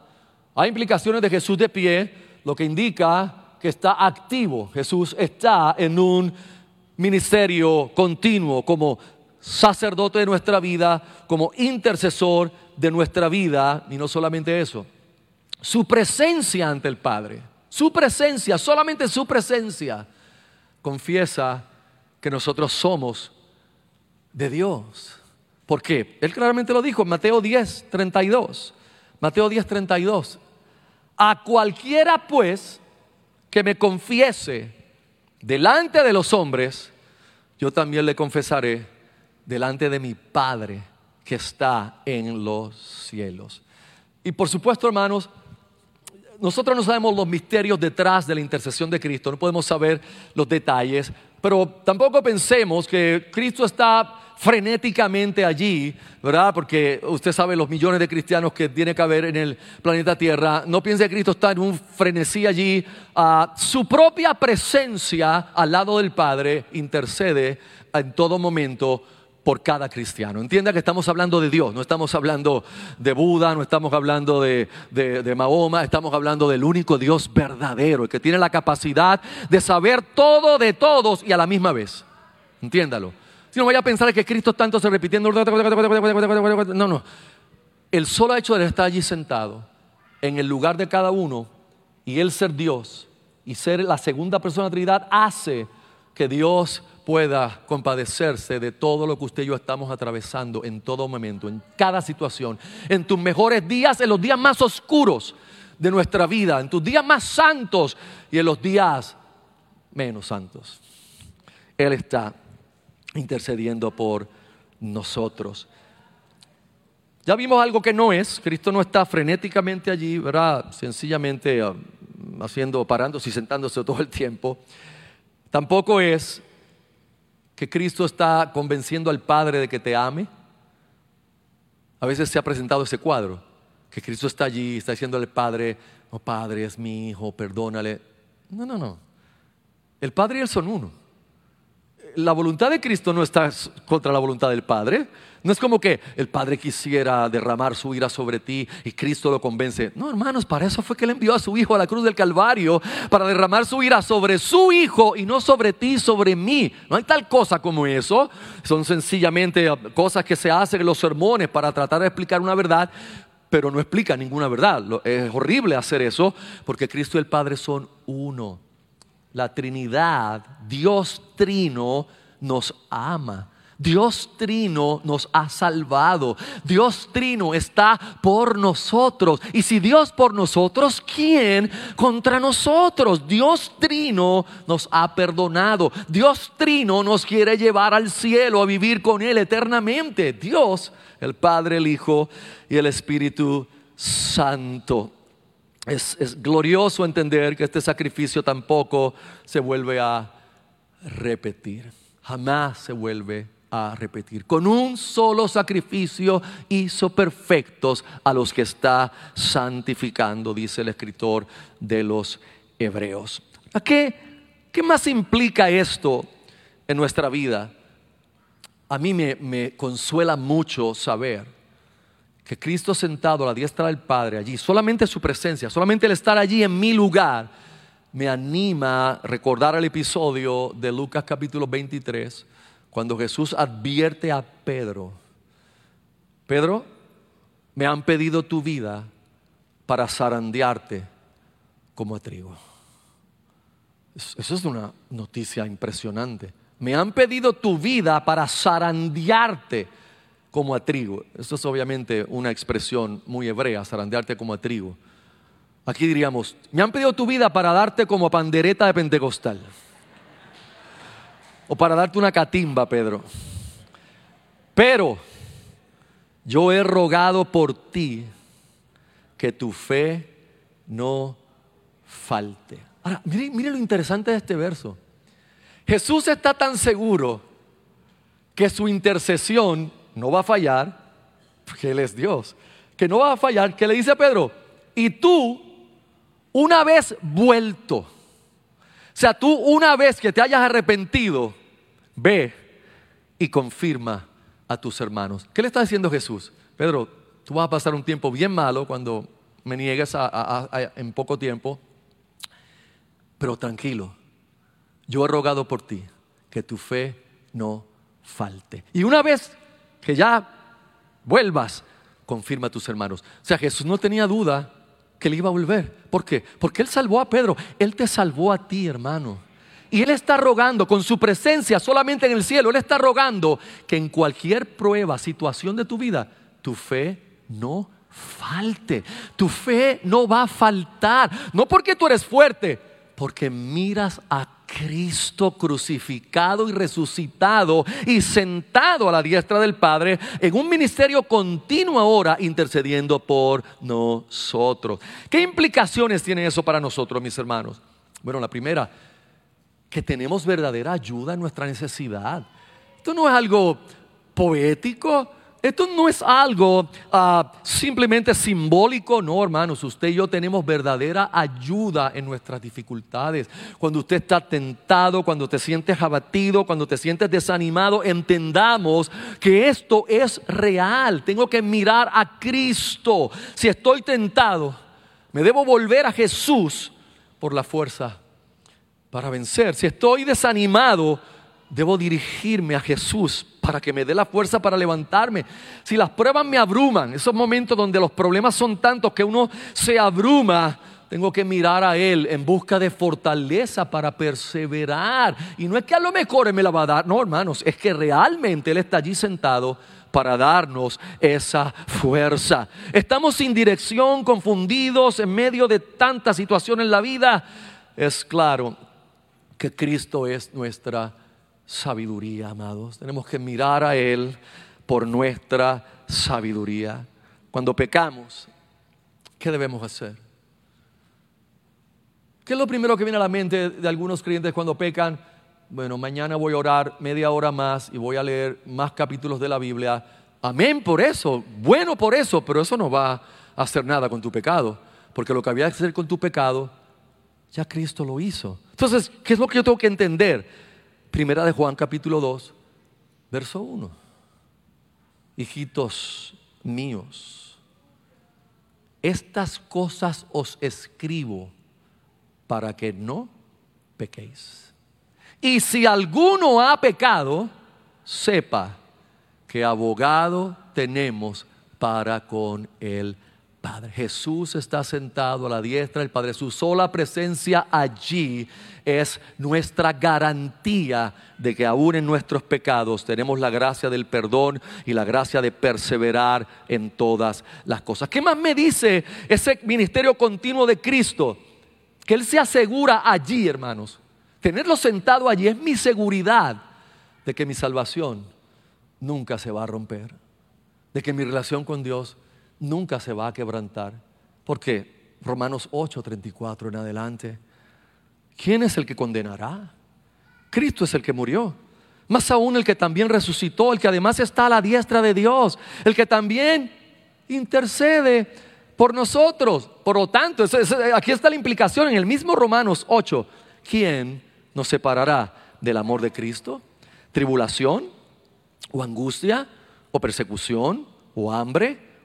hay implicaciones de Jesús de pie, lo que indica que está activo. Jesús está en un ministerio continuo como sacerdote de nuestra vida, como intercesor de nuestra vida, y no solamente eso, su presencia ante el Padre, su presencia, solamente su presencia, confiesa que nosotros somos de Dios. ¿Por qué? Él claramente lo dijo en Mateo 10, 32. Mateo 10, 32. A cualquiera pues que me confiese delante de los hombres, yo también le confesaré delante de mi Padre que está en los cielos. Y por supuesto, hermanos, nosotros no sabemos los misterios detrás de la intercesión de Cristo, no podemos saber los detalles, pero tampoco pensemos que Cristo está frenéticamente allí, ¿verdad? Porque usted sabe los millones de cristianos que tiene que haber en el planeta Tierra. No piense que Cristo está en un frenesí allí. Ah, su propia presencia al lado del Padre intercede en todo momento por cada cristiano. Entienda que estamos hablando de Dios, no estamos hablando de Buda, no estamos hablando de, de, Mahoma, estamos hablando del único Dios verdadero, el que tiene la capacidad de saber todo de todos y a la misma vez. Entiéndalo. Si no vaya a pensar que Cristo tanto se repitiendo. No, no. El solo hecho de estar allí sentado en el lugar de cada uno y Él ser Dios y ser la segunda persona de la Trinidad hace que Dios pueda compadecerse de todo lo que usted y yo estamos atravesando en todo momento, en cada situación, en tus mejores días, en los días más oscuros de nuestra vida, en tus días más santos y en los días menos santos. Él está intercediendo por nosotros. Ya vimos algo que no es, Cristo no está frenéticamente allí, ¿verdad? Sencillamente ah, haciendo, parándose y sentándose todo el tiempo. Tampoco es que Cristo está convenciendo al Padre de que te ame. A veces se ha presentado ese cuadro, que Cristo está allí, está diciendo al Padre, oh Padre, es mi hijo, perdónale. No, no, no. El Padre y Él son uno la voluntad de Cristo no está contra la voluntad del Padre. No es como que el Padre quisiera derramar su ira sobre ti y Cristo lo convence. No, hermanos, para eso fue que Él envió a su Hijo a la cruz del Calvario, para derramar su ira sobre su Hijo y no sobre ti, sobre mí. No hay tal cosa como eso. Son sencillamente cosas que se hacen en los sermones para tratar de explicar una verdad, pero no explica ninguna verdad. Es horrible hacer eso porque Cristo y el Padre son uno la Trinidad, Dios Trino, nos ama. Dios Trino nos ha salvado. Dios Trino está por nosotros. Y si Dios por nosotros, ¿quién contra nosotros? Dios Trino nos ha perdonado. Dios Trino nos quiere llevar al cielo a vivir con Él eternamente. Dios, el Padre, el Hijo y el Espíritu santo. Es, es glorioso entender que este sacrificio tampoco se vuelve a repetir. Jamás se vuelve a repetir. Con un solo sacrificio hizo perfectos a los que está santificando, dice el escritor de los Hebreos. ¿A qué, qué más implica esto en nuestra vida? A mí me, me consuela mucho saber que Cristo sentado a la diestra del Padre allí, solamente su presencia, solamente el estar allí en mi lugar, me anima a recordar el episodio de Lucas capítulo 23, cuando Jesús advierte a Pedro, Pedro, me han pedido tu vida para zarandearte como a trigo. Eso es una noticia impresionante. Me han pedido tu vida para zarandearte como a trigo. Eso es obviamente una expresión muy hebrea, zarandearte como a trigo. Aquí diríamos, me han pedido tu vida para darte como pandereta de pentecostal o para darte una catimba, Pedro. Pero yo he rogado por ti que tu fe no falte. Ahora, mire, lo interesante de este verso. Jesús está tan seguro que su intercesión no va a fallar, porque Él es Dios, que no va a fallar, que le dice a Pedro, y tú, una vez vuelto, o sea, tú una vez que te hayas arrepentido, ve y confirma a tus hermanos. ¿Qué le está diciendo Jesús? Pedro, tú vas a pasar un tiempo bien malo cuando me niegues en poco tiempo, pero tranquilo, yo he rogado por ti que tu fe no falte. Y una vez que ya vuelvas, confirma a tus hermanos. O sea, Jesús no tenía duda que él iba a volver. ¿Por qué? Porque él salvó a Pedro, él te salvó a ti, hermano. Y Él está rogando con su presencia solamente en el cielo, Él está rogando que en cualquier prueba, situación de tu vida, tu fe no falte. Tu fe no va a faltar. No porque tú eres fuerte, porque miras a Cristo crucificado y resucitado y sentado a la diestra del Padre en un ministerio continuo ahora intercediendo por nosotros. ¿Qué implicaciones tiene eso para nosotros, mis hermanos? Bueno, la primera, que tenemos verdadera ayuda en nuestra necesidad. Esto no es algo poético, esto no es algo ah, simplemente simbólico, no hermanos, usted y yo tenemos verdadera ayuda en nuestras dificultades. Cuando usted está tentado, cuando te sientes abatido, cuando te sientes desanimado, entendamos que esto es real. Tengo que mirar a Cristo. Si estoy tentado, me debo volver a Jesús por la fuerza para vencer. Si estoy desanimado, debo dirigirme a Jesús para que me dé la fuerza para levantarme. Si las pruebas me abruman, esos momentos donde los problemas son tantos que uno se abruma, tengo que mirar a Él en busca de fortaleza para perseverar. Y no es que a lo mejor Él me la va a dar, no hermanos, es que realmente Él está allí sentado para darnos esa fuerza. Estamos sin dirección, confundidos en medio de tanta situación en la vida. Es claro que Cristo es nuestra sabiduría, amados. Tenemos que mirar a Él por nuestra sabiduría. Cuando pecamos, ¿qué debemos hacer? ¿Qué es lo primero que viene a la mente de algunos creyentes cuando pecan? Bueno, mañana voy a orar media hora más y voy a leer más capítulos de la Biblia. Amén por eso, bueno por eso, pero eso no va a hacer nada con tu pecado, porque lo que había que hacer con tu pecado ya Cristo lo hizo. Entonces, ¿qué es lo que yo tengo que entender? Primera de Juan capítulo 2, verso 1. Hijitos míos, estas cosas os escribo para que no pequéis. Y si alguno ha pecado, sepa que abogado tenemos para con el Padre. Jesús está sentado a la diestra del Padre. Su sola presencia allí es nuestra garantía de que aún en nuestros pecados tenemos la gracia del perdón y la gracia de perseverar en todas las cosas. ¿Qué más me dice ese ministerio continuo de Cristo? Que Él se asegura allí, hermanos. Tenerlo sentado allí es mi seguridad de que mi salvación nunca se va a romper, de que mi relación con Dios nunca se va a quebrantar. ¿Por qué? Romanos 8, 34 en adelante. ¿Quién es el que condenará? Cristo es el que murió. Más aún el que también resucitó, el que además está a la diestra de Dios, el que también intercede por nosotros. Por lo tanto, aquí está la implicación en el mismo Romanos 8. ¿Quién nos separará del amor de Cristo? ¿Tribulación? ¿O angustia? ¿O persecución? ¿O hambre?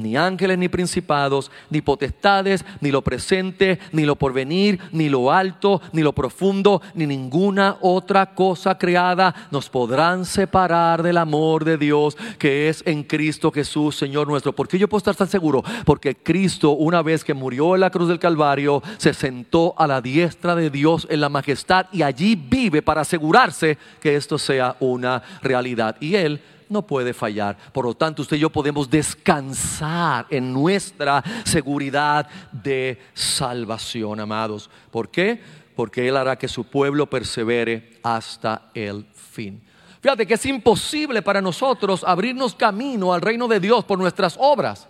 ni ángeles, ni principados, ni potestades, ni lo presente, ni lo porvenir, ni lo alto, ni lo profundo, ni ninguna otra cosa creada nos podrán separar del amor de Dios que es en Cristo Jesús, Señor nuestro. ¿Por qué yo puedo estar tan seguro? Porque Cristo, una vez que murió en la cruz del Calvario, se sentó a la diestra de Dios en la majestad y allí vive para asegurarse que esto sea una realidad. Y Él no puede fallar. Por lo tanto, usted y yo podemos descansar en nuestra seguridad de salvación, amados. ¿Por qué? Porque Él hará que su pueblo persevere hasta el fin. Fíjate que es imposible para nosotros abrirnos camino al reino de Dios por nuestras obras.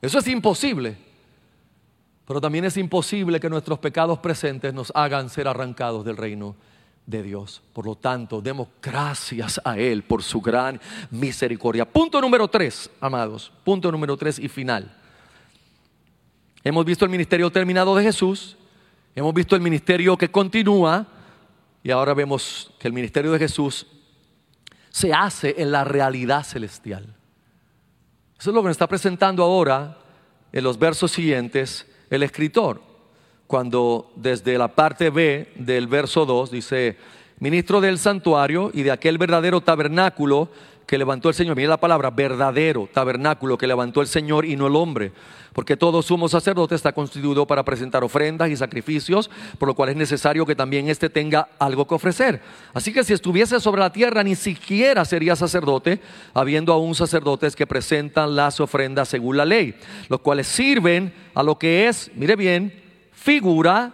Eso es imposible. Pero también es imposible que nuestros pecados presentes nos hagan ser arrancados del reino de Dios. Por lo tanto, demos gracias a Él por su gran misericordia. Punto número tres, amados. Punto número tres y final. Hemos visto el ministerio terminado de Jesús. Hemos visto el ministerio que continúa. Y ahora vemos que el ministerio de Jesús se hace en la realidad celestial. Eso es lo que nos está presentando ahora en los versos siguientes el escritor cuando desde la parte B del verso 2 dice, ministro del santuario y de aquel verdadero tabernáculo que levantó el Señor. Mira la palabra, verdadero tabernáculo que levantó el Señor y no el hombre. Porque todo sumo sacerdote está constituido para presentar ofrendas y sacrificios, por lo cual es necesario que también éste tenga algo que ofrecer. Así que si estuviese sobre la tierra, ni siquiera sería sacerdote, habiendo aún sacerdotes que presentan las ofrendas según la ley, los cuales sirven a lo que es, mire bien, figura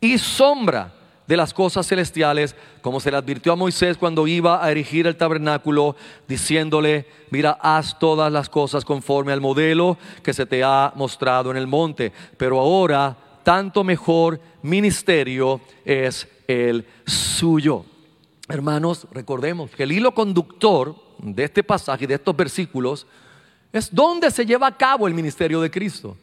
y sombra de las cosas celestiales, como se le advirtió a Moisés cuando iba a erigir el tabernáculo, diciéndole, mira, haz todas las cosas conforme al modelo que se te ha mostrado en el monte. Pero ahora, tanto mejor ministerio es el suyo. Hermanos, recordemos que el hilo conductor de este pasaje, de estos versículos, es donde se lleva a cabo el ministerio de Cristo.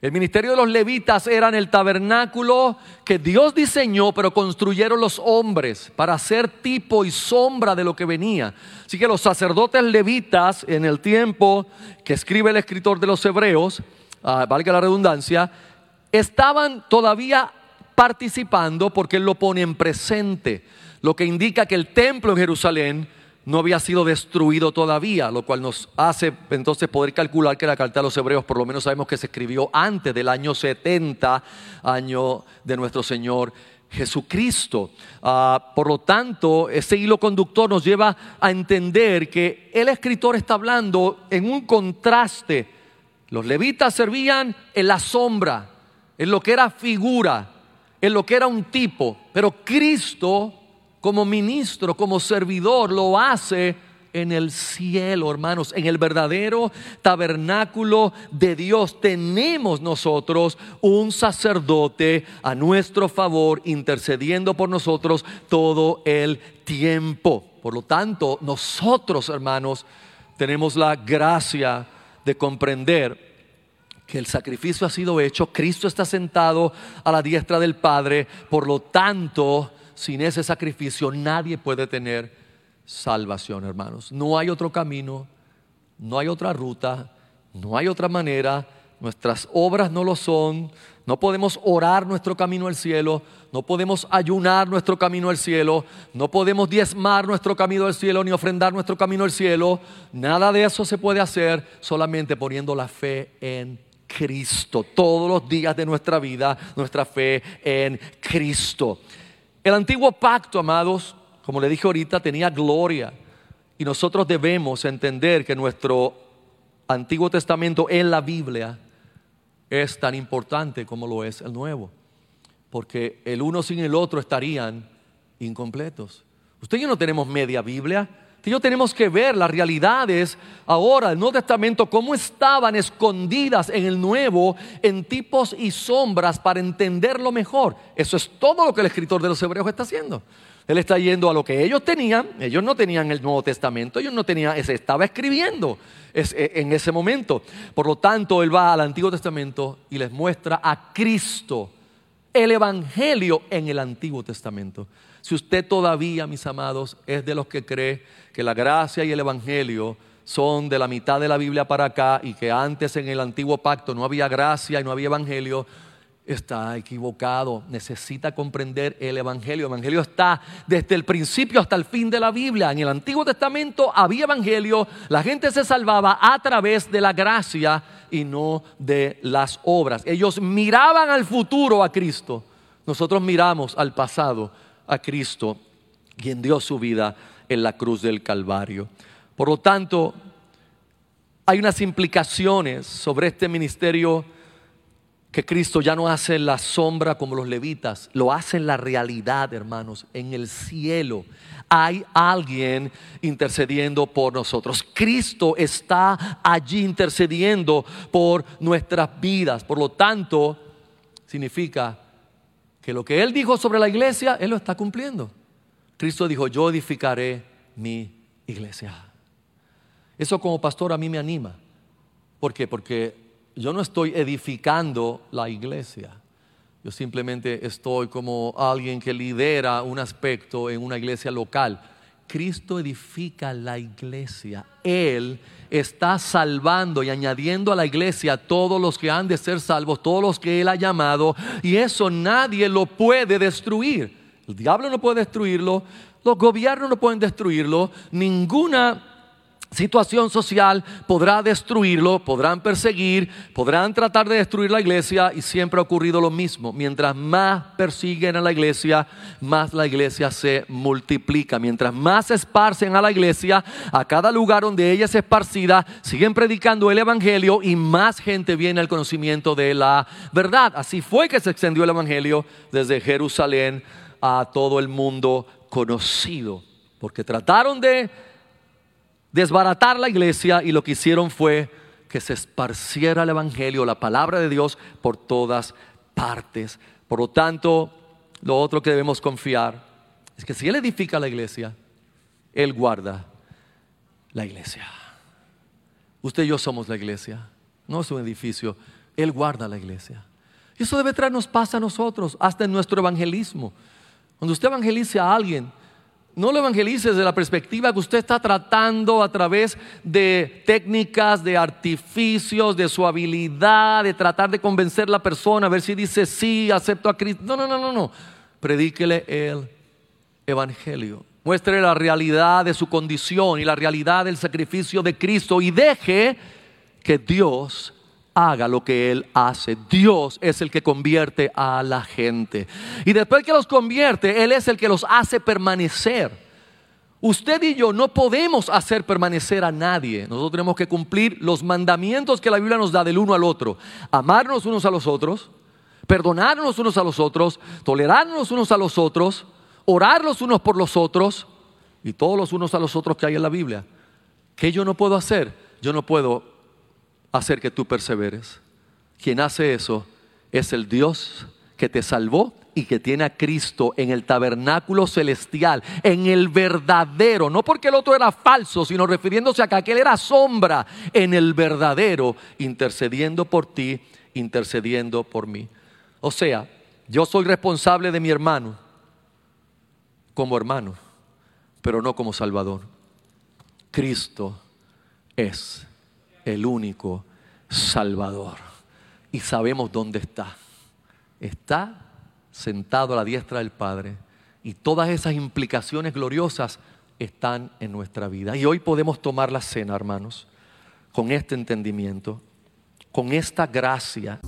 El ministerio de los levitas era en el tabernáculo que Dios diseñó, pero construyeron los hombres para ser tipo y sombra de lo que venía. Así que los sacerdotes levitas en el tiempo que escribe el escritor de los hebreos, uh, valga la redundancia, estaban todavía participando porque él lo pone en presente, lo que indica que el templo en Jerusalén no había sido destruido todavía, lo cual nos hace entonces poder calcular que la carta de los hebreos por lo menos sabemos que se escribió antes del año 70, año de nuestro Señor Jesucristo. Ah, por lo tanto, ese hilo conductor nos lleva a entender que el escritor está hablando en un contraste. Los levitas servían en la sombra, en lo que era figura, en lo que era un tipo, pero Cristo como ministro, como servidor, lo hace en el cielo, hermanos, en el verdadero tabernáculo de Dios. Tenemos nosotros un sacerdote a nuestro favor, intercediendo por nosotros todo el tiempo. Por lo tanto, nosotros, hermanos, tenemos la gracia de comprender que el sacrificio ha sido hecho, Cristo está sentado a la diestra del Padre, por lo tanto, sin ese sacrificio nadie puede tener salvación, hermanos. No hay otro camino, no hay otra ruta, no hay otra manera. Nuestras obras no lo son. No podemos orar nuestro camino al cielo. No podemos ayunar nuestro camino al cielo. No podemos diezmar nuestro camino al cielo ni ofrendar nuestro camino al cielo. Nada de eso se puede hacer solamente poniendo la fe en Cristo. Todos los días de nuestra vida, nuestra fe en Cristo. El antiguo pacto, amados, como le dije ahorita, tenía gloria. Y nosotros debemos entender que nuestro Antiguo Testamento en la Biblia es tan importante como lo es el Nuevo. Porque el uno sin el otro estarían incompletos. Usted y yo no tenemos media Biblia. Yo tenemos que ver las realidades ahora, el Nuevo Testamento, cómo estaban escondidas en el Nuevo en tipos y sombras para entenderlo mejor. Eso es todo lo que el escritor de los Hebreos está haciendo. Él está yendo a lo que ellos tenían. Ellos no tenían el Nuevo Testamento, ellos no tenían, se estaba escribiendo e, en ese momento. Por lo tanto, él va al Antiguo Testamento y les muestra a Cristo, el Evangelio en el Antiguo Testamento. Si usted todavía, mis amados, es de los que cree que la gracia y el Evangelio son de la mitad de la Biblia para acá y que antes en el antiguo pacto no había gracia y no había Evangelio, está equivocado, necesita comprender el Evangelio. El Evangelio está desde el principio hasta el fin de la Biblia. En el Antiguo Testamento había Evangelio, la gente se salvaba a través de la gracia y no de las obras. Ellos miraban al futuro a Cristo, nosotros miramos al pasado a Cristo, quien dio su vida en la cruz del Calvario. Por lo tanto, hay unas implicaciones sobre este ministerio que Cristo ya no hace la sombra como los levitas, lo hace en la realidad, hermanos, en el cielo. Hay alguien intercediendo por nosotros. Cristo está allí intercediendo por nuestras vidas. Por lo tanto, significa que lo que Él dijo sobre la iglesia, Él lo está cumpliendo. Cristo dijo, yo edificaré mi iglesia. Eso como pastor a mí me anima. ¿Por qué? Porque yo no estoy edificando la iglesia. Yo simplemente estoy como alguien que lidera un aspecto en una iglesia local. Cristo edifica la iglesia. Él está salvando y añadiendo a la iglesia todos los que han de ser salvos, todos los que Él ha llamado. Y eso nadie lo puede destruir. El diablo no puede destruirlo, los gobiernos no pueden destruirlo, ninguna situación social podrá destruirlo, podrán perseguir, podrán tratar de destruir la iglesia y siempre ha ocurrido lo mismo. Mientras más persiguen a la iglesia, más la iglesia se multiplica. Mientras más esparcen a la iglesia, a cada lugar donde ella es esparcida, siguen predicando el evangelio y más gente viene al conocimiento de la verdad. Así fue que se extendió el evangelio desde Jerusalén a todo el mundo conocido, porque trataron de desbaratar la iglesia y lo que hicieron fue que se esparciera el Evangelio, la palabra de Dios por todas partes. Por lo tanto, lo otro que debemos confiar es que si Él edifica la iglesia, Él guarda la iglesia. Usted y yo somos la iglesia, no es un edificio, Él guarda la iglesia. Y eso debe traernos paz a nosotros, hasta en nuestro evangelismo. Cuando usted evangelice a alguien, no lo evangelice desde la perspectiva que usted está tratando a través de técnicas, de artificios, de su habilidad, de tratar de convencer a la persona, a ver si dice sí, acepto a Cristo. No, no, no, no, no. Predíquele el evangelio. Muestre la realidad de su condición y la realidad del sacrificio de Cristo y deje que Dios haga lo que Él hace. Dios es el que convierte a la gente. Y después que los convierte, Él es el que los hace permanecer. Usted y yo no podemos hacer permanecer a nadie. Nosotros tenemos que cumplir los mandamientos que la Biblia nos da del uno al otro. Amarnos unos a los otros, perdonarnos unos a los otros, tolerarnos unos a los otros, orar los unos por los otros y todos los unos a los otros que hay en la Biblia. ¿Qué yo no puedo hacer? Yo no puedo hacer que tú perseveres. Quien hace eso es el Dios que te salvó y que tiene a Cristo en el tabernáculo celestial, en el verdadero, no porque el otro era falso, sino refiriéndose a que aquel era sombra, en el verdadero, intercediendo por ti, intercediendo por mí. O sea, yo soy responsable de mi hermano como hermano, pero no como Salvador. Cristo es el único Salvador. Y sabemos dónde está. Está sentado a la diestra del Padre. Y todas esas implicaciones gloriosas están en nuestra vida. Y hoy podemos tomar la cena, hermanos, con este entendimiento, con esta gracia.